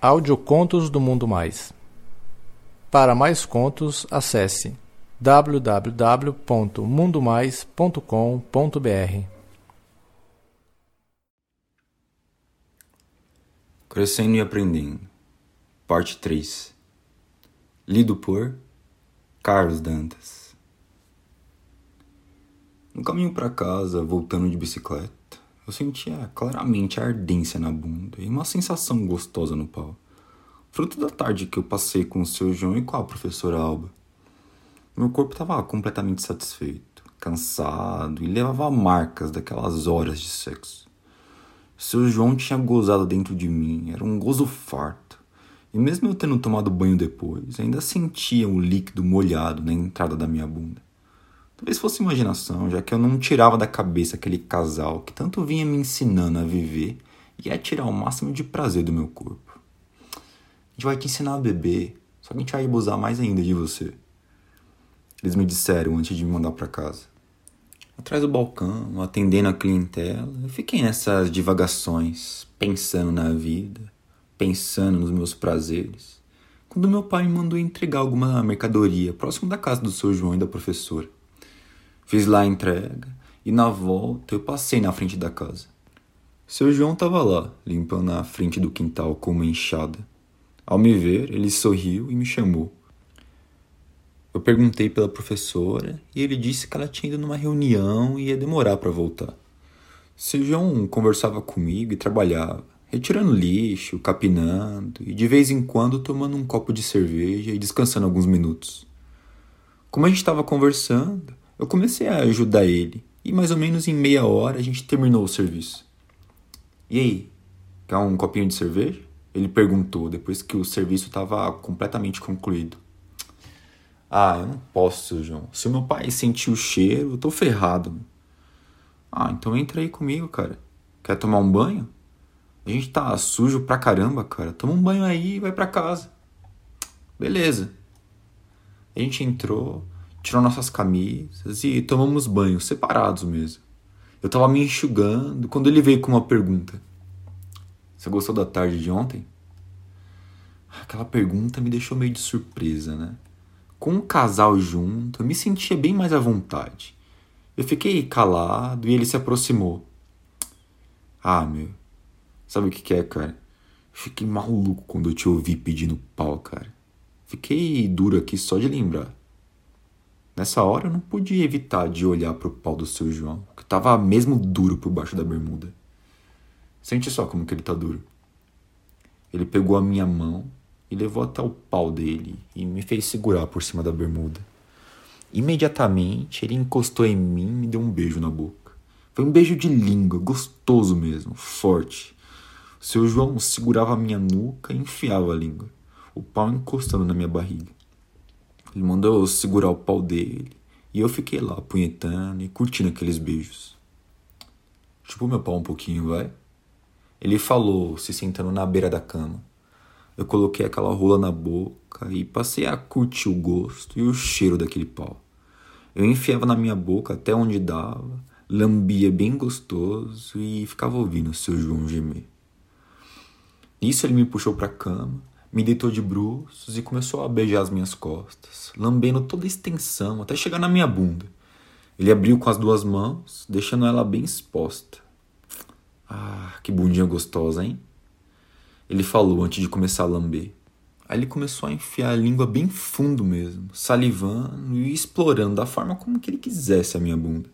Audiocontos do Mundo Mais. Para mais contos, acesse www.mundomais.com.br. Crescendo e Aprendendo, Parte 3 Lido por Carlos Dantas No caminho para casa, voltando de bicicleta, eu sentia claramente a ardência na bunda e uma sensação gostosa no pau. Fruto da tarde que eu passei com o seu João e com a professora Alba. Meu corpo estava completamente satisfeito, cansado e levava marcas daquelas horas de sexo. Seu João tinha gozado dentro de mim, era um gozo farto. E mesmo eu tendo tomado banho depois, ainda sentia o líquido molhado na entrada da minha bunda. Talvez fosse imaginação, já que eu não tirava da cabeça aquele casal que tanto vinha me ensinando a viver e a tirar o máximo de prazer do meu corpo. A gente vai te ensinar a beber, só que a gente vai abusar mais ainda de você. Eles me disseram antes de me mandar para casa. Atrás do balcão, atendendo a clientela, eu fiquei nessas divagações, pensando na vida, pensando nos meus prazeres, quando meu pai me mandou entregar alguma mercadoria próximo da casa do seu João e da professora. Fiz lá a entrega e na volta eu passei na frente da casa. Seu João estava lá, limpando a frente do quintal com uma enxada. Ao me ver, ele sorriu e me chamou. Eu perguntei pela professora e ele disse que ela tinha ido numa reunião e ia demorar para voltar. Seu João conversava comigo e trabalhava, retirando lixo, capinando e de vez em quando tomando um copo de cerveja e descansando alguns minutos. Como a gente estava conversando, eu comecei a ajudar ele e mais ou menos em meia hora a gente terminou o serviço. E aí, quer um copinho de cerveja? Ele perguntou depois que o serviço estava completamente concluído. Ah, eu não posso, João. Se o meu pai sentir o cheiro, eu tô ferrado. Ah, então entra aí comigo, cara. Quer tomar um banho? A gente tá sujo pra caramba, cara. Toma um banho aí e vai pra casa. Beleza. A gente entrou, tirou nossas camisas e tomamos banho, separados mesmo. Eu tava me enxugando quando ele veio com uma pergunta. Você gostou da tarde de ontem? Aquela pergunta me deixou meio de surpresa, né? Com um casal junto, eu me sentia bem mais à vontade. Eu fiquei calado e ele se aproximou. Ah, meu. Sabe o que, que é, cara? Fiquei maluco quando eu te ouvi pedindo pau, cara. Fiquei duro aqui só de lembrar. Nessa hora eu não podia evitar de olhar para o pau do seu João, que estava mesmo duro por baixo da bermuda. Sente só como que ele tá duro. Ele pegou a minha mão e levou até o pau dele e me fez segurar por cima da bermuda. Imediatamente ele encostou em mim e me deu um beijo na boca. Foi um beijo de língua, gostoso mesmo, forte. Seu João segurava a minha nuca e enfiava a língua, o pau encostando na minha barriga. Ele mandou segurar o pau dele. E eu fiquei lá, punhetando e curtindo aqueles beijos. Chupou meu pau um pouquinho, vai? Ele falou, se sentando na beira da cama. Eu coloquei aquela rola na boca e passei a curtir o gosto e o cheiro daquele pau. Eu enfiava na minha boca até onde dava, lambia bem gostoso e ficava ouvindo o seu João gemer. Nisso ele me puxou para a cama me deitou de bruços e começou a beijar as minhas costas, lambendo toda a extensão até chegar na minha bunda. Ele abriu com as duas mãos, deixando ela bem exposta. Ah, que bundinha gostosa, hein? Ele falou antes de começar a lamber. Aí ele começou a enfiar a língua bem fundo mesmo, salivando e explorando da forma como que ele quisesse a minha bunda.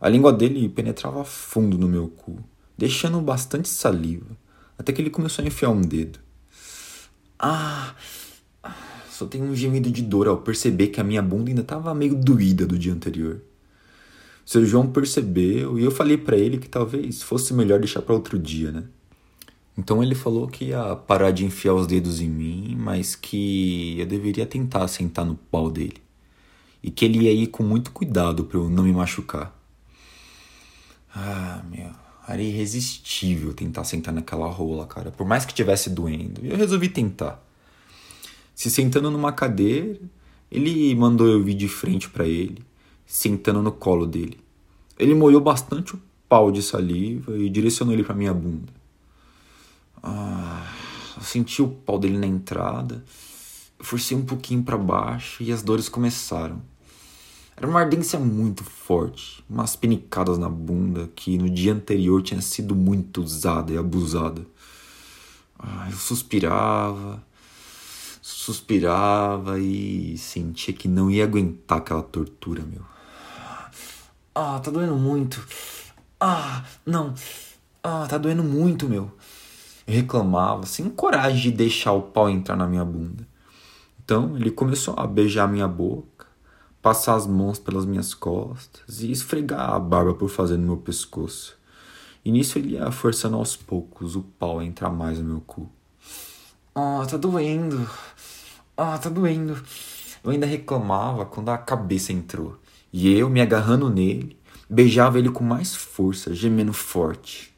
A língua dele penetrava fundo no meu cu, deixando bastante saliva, até que ele começou a enfiar um dedo. Ah, só tenho um gemido de dor ao perceber que a minha bunda ainda estava meio doída do dia anterior. O seu João percebeu e eu falei para ele que talvez fosse melhor deixar para outro dia, né? Então ele falou que ia parar de enfiar os dedos em mim, mas que eu deveria tentar sentar no pau dele. E que ele ia ir com muito cuidado para eu não me machucar. Ah, meu. Era irresistível tentar sentar naquela rola, cara. Por mais que tivesse doendo. Eu resolvi tentar. Se sentando numa cadeira, ele mandou eu vir de frente para ele, sentando no colo dele. Ele molhou bastante o pau de saliva e direcionou ele para minha bunda. Ah, eu senti o pau dele na entrada, eu forcei um pouquinho para baixo e as dores começaram. Era uma ardência muito forte, umas penicadas na bunda que no dia anterior tinha sido muito usada e abusada. Ah, eu suspirava, suspirava e sentia que não ia aguentar aquela tortura, meu. Ah, tá doendo muito. Ah, não. Ah, tá doendo muito, meu. Eu reclamava, sem coragem de deixar o pau entrar na minha bunda. Então ele começou a beijar minha boca, passar as mãos pelas minhas costas e esfregar a barba por fazer no meu pescoço. E nisso ele ia forçando aos poucos o pau a entrar mais no meu cu. Ah, tá doendo. Ah, tá doendo. Eu ainda reclamava quando a cabeça entrou. E eu, me agarrando nele, beijava ele com mais força, gemendo forte.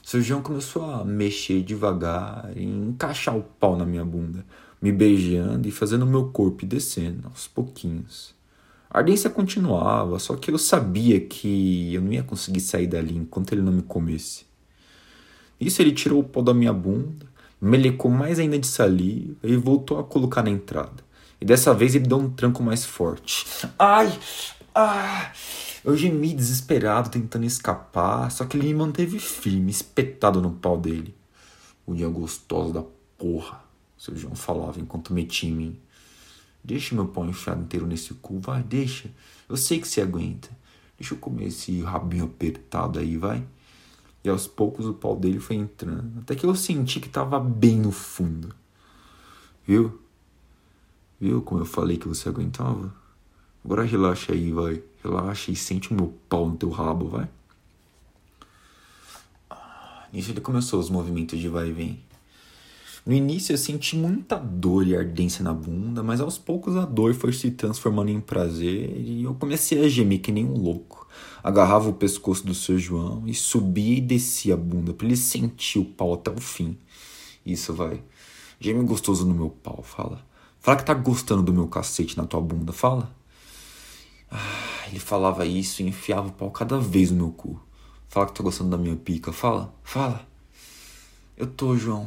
Seu João começou a mexer devagar e encaixar o pau na minha bunda, me beijando e fazendo meu corpo descendo aos pouquinhos. A ardência continuava, só que eu sabia que eu não ia conseguir sair dali enquanto ele não me comesse. Isso ele tirou o pau da minha bunda, melecou mais ainda de saliva e voltou a colocar na entrada. E dessa vez ele deu um tranco mais forte. Ai! Ah! Eu gemi desesperado tentando escapar, só que ele me manteve firme, espetado no pau dele. Unha gostosa da porra, seu João falava enquanto metia em mim. Deixa meu pau enfiado inteiro nesse cu, vai, deixa. Eu sei que você aguenta. Deixa eu comer esse rabinho apertado aí, vai. E aos poucos o pau dele foi entrando, até que eu senti que tava bem no fundo. Viu? Viu como eu falei que você aguentava? Agora relaxa aí, vai. Relaxa e sente o meu pau no teu rabo, vai. Ah, nisso ele começou os movimentos de vai e vem. No início eu senti muita dor e ardência na bunda, mas aos poucos a dor foi se transformando em prazer e eu comecei a gemer que nem um louco. Agarrava o pescoço do seu João e subia e descia a bunda para ele sentir o pau até o fim. Isso vai. Geme gostoso no meu pau, fala. Fala que tá gostando do meu cacete na tua bunda, fala. Ah, ele falava isso e enfiava o pau cada vez no meu cu. Fala que tá gostando da minha pica, fala, fala. Eu tô, João.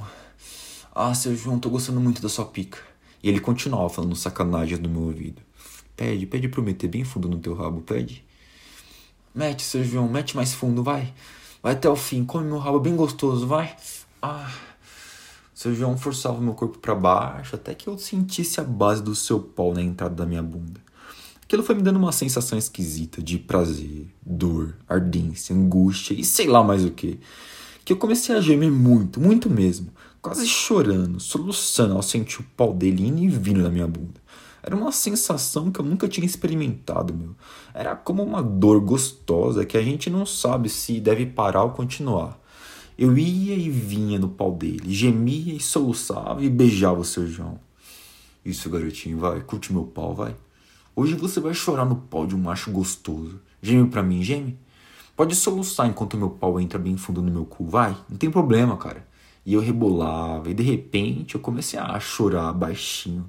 Ah, seu João, tô gostando muito da sua pica. E ele continuava falando sacanagem no meu ouvido. Pede, pede pra eu meter bem fundo no teu rabo, pede. Mete, seu João, mete mais fundo, vai. Vai até o fim, come meu rabo bem gostoso, vai. Ah. Seu João forçava meu corpo para baixo até que eu sentisse a base do seu pau na entrada da minha bunda. Aquilo foi me dando uma sensação esquisita de prazer, dor, ardência, angústia e sei lá mais o que. Que eu comecei a gemer muito, muito mesmo, quase chorando, soluçando ao sentir o pau dele indo e vindo na minha bunda. Era uma sensação que eu nunca tinha experimentado, meu. Era como uma dor gostosa que a gente não sabe se deve parar ou continuar. Eu ia e vinha no pau dele, gemia e soluçava e beijava o seu João. Isso, garotinho, vai, curte meu pau, vai. Hoje você vai chorar no pau de um macho gostoso. Geme pra mim, geme. Pode soluçar enquanto meu pau entra bem fundo no meu cu, vai. Não tem problema, cara. E eu rebolava, e de repente eu comecei a chorar baixinho.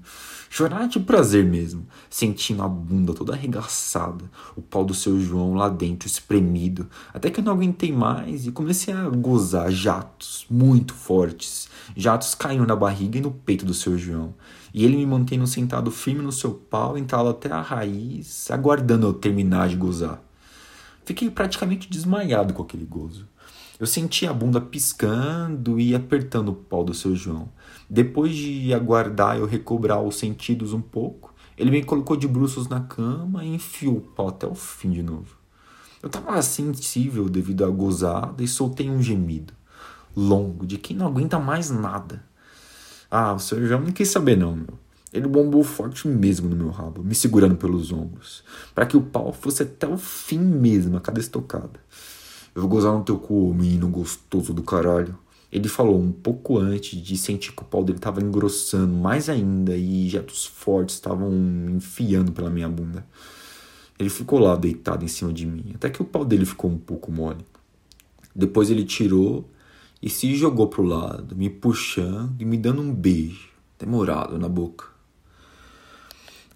Chorar de prazer mesmo, sentindo a bunda toda arregaçada, o pau do seu João lá dentro espremido, até que eu não aguentei mais e comecei a gozar jatos muito fortes. Jatos caindo na barriga e no peito do seu João. E ele me mantendo sentado firme no seu pau, entalado até a raiz, aguardando eu terminar de gozar. Fiquei praticamente desmaiado com aquele gozo. Eu senti a bunda piscando e apertando o pau do seu João. Depois de aguardar eu recobrar os sentidos um pouco, ele me colocou de bruços na cama e enfiou o pau até o fim de novo. Eu estava sensível devido à gozada e soltei um gemido longo de quem não aguenta mais nada. Ah, o seu João não quis saber não, meu. Ele bombou forte mesmo no meu rabo, me segurando pelos ombros, para que o pau fosse até o fim mesmo a cada estocada. Eu vou gozar no teu cu, menino gostoso do caralho. Ele falou um pouco antes de sentir que o pau dele estava engrossando mais ainda e jatos fortes estavam enfiando pela minha bunda. Ele ficou lá deitado em cima de mim, até que o pau dele ficou um pouco mole. Depois ele tirou e se jogou pro lado, me puxando e me dando um beijo, demorado na boca.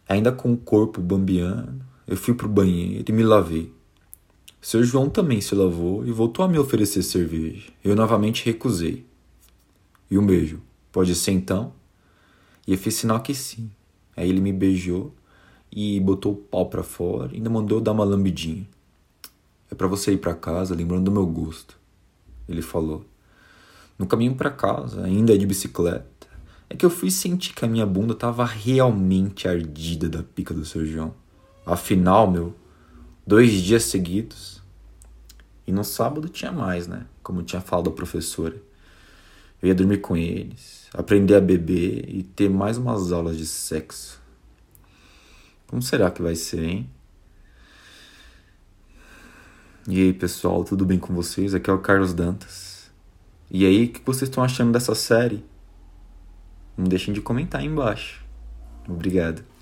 Ainda com o corpo bambeando, eu fui pro banheiro e me lavei. Seu João também se lavou e voltou a me oferecer cerveja. Eu novamente recusei. E um beijo. Pode ser então? E eu fiz sinal que sim. Aí ele me beijou e botou o pau pra fora e ainda mandou dar uma lambidinha. É para você ir para casa lembrando do meu gosto. Ele falou. No caminho para casa, ainda de bicicleta, é que eu fui sentir que a minha bunda tava realmente ardida da pica do seu João. Afinal, meu, dois dias seguidos. E no sábado tinha mais, né? Como tinha falado a professora. Eu ia dormir com eles, aprender a beber e ter mais umas aulas de sexo. Como será que vai ser, hein? E aí, pessoal, tudo bem com vocês? Aqui é o Carlos Dantas. E aí, o que vocês estão achando dessa série? Não deixem de comentar aí embaixo. Obrigado.